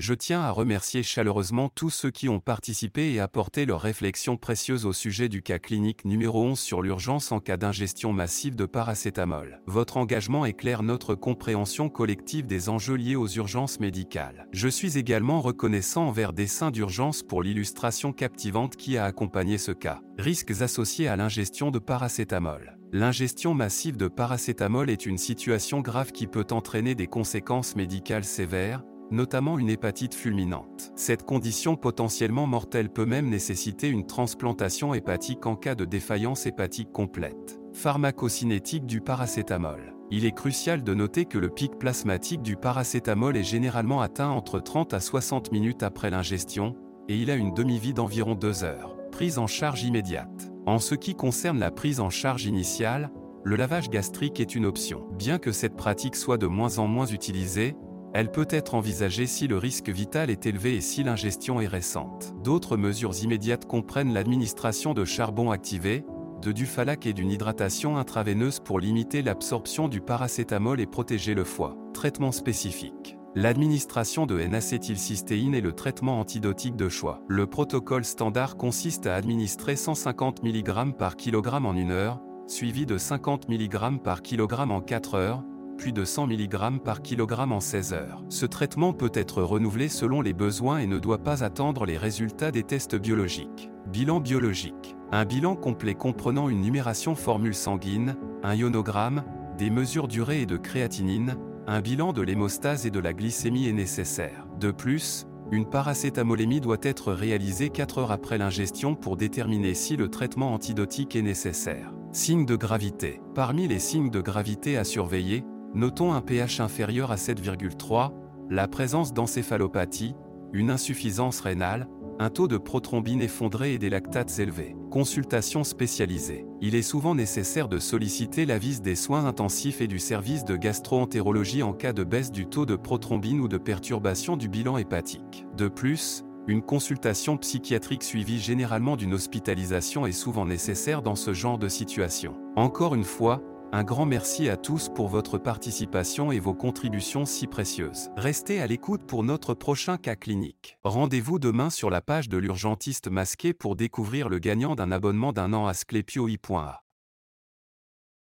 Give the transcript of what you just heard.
Je tiens à remercier chaleureusement tous ceux qui ont participé et apporté leurs réflexions précieuses au sujet du cas clinique numéro 11 sur l'urgence en cas d'ingestion massive de paracétamol. Votre engagement éclaire notre compréhension collective des enjeux liés aux urgences médicales. Je suis également reconnaissant envers Dessin d'urgence pour l'illustration captivante qui a accompagné ce cas. Risques associés à l'ingestion de paracétamol. L'ingestion massive de paracétamol est une situation grave qui peut entraîner des conséquences médicales sévères, notamment une hépatite fulminante. Cette condition potentiellement mortelle peut même nécessiter une transplantation hépatique en cas de défaillance hépatique complète. Pharmacocinétique du paracétamol. Il est crucial de noter que le pic plasmatique du paracétamol est généralement atteint entre 30 à 60 minutes après l'ingestion, et il a une demi-vie d'environ 2 heures. Prise en charge immédiate. En ce qui concerne la prise en charge initiale, le lavage gastrique est une option. Bien que cette pratique soit de moins en moins utilisée, elle peut être envisagée si le risque vital est élevé et si l'ingestion est récente. D'autres mesures immédiates comprennent l'administration de charbon activé, de dufalac et d'une hydratation intraveineuse pour limiter l'absorption du paracétamol et protéger le foie. Traitement spécifique. L'administration de N-acétylcystéine est le traitement antidotique de choix. Le protocole standard consiste à administrer 150 mg par kg en une heure, suivi de 50 mg par kg en 4 heures, puis de 100 mg par kg en 16 heures. Ce traitement peut être renouvelé selon les besoins et ne doit pas attendre les résultats des tests biologiques. Bilan biologique. Un bilan complet comprenant une numération formule sanguine, un ionogramme, des mesures d'urée et de créatinine, un bilan de l'hémostase et de la glycémie est nécessaire. De plus, une paracétamolémie doit être réalisée 4 heures après l'ingestion pour déterminer si le traitement antidotique est nécessaire. Signes de gravité. Parmi les signes de gravité à surveiller, Notons un pH inférieur à 7,3, la présence d'encéphalopathie, une insuffisance rénale, un taux de prothrombine effondré et des lactates élevés. Consultation spécialisée. Il est souvent nécessaire de solliciter l'avis des soins intensifs et du service de gastroentérologie en cas de baisse du taux de prothrombine ou de perturbation du bilan hépatique. De plus, une consultation psychiatrique suivie généralement d'une hospitalisation est souvent nécessaire dans ce genre de situation. Encore une fois, un grand merci à tous pour votre participation et vos contributions si précieuses. Restez à l'écoute pour notre prochain cas clinique. Rendez-vous demain sur la page de l'urgentiste masqué pour découvrir le gagnant d'un abonnement d'un an à Sclepio.a.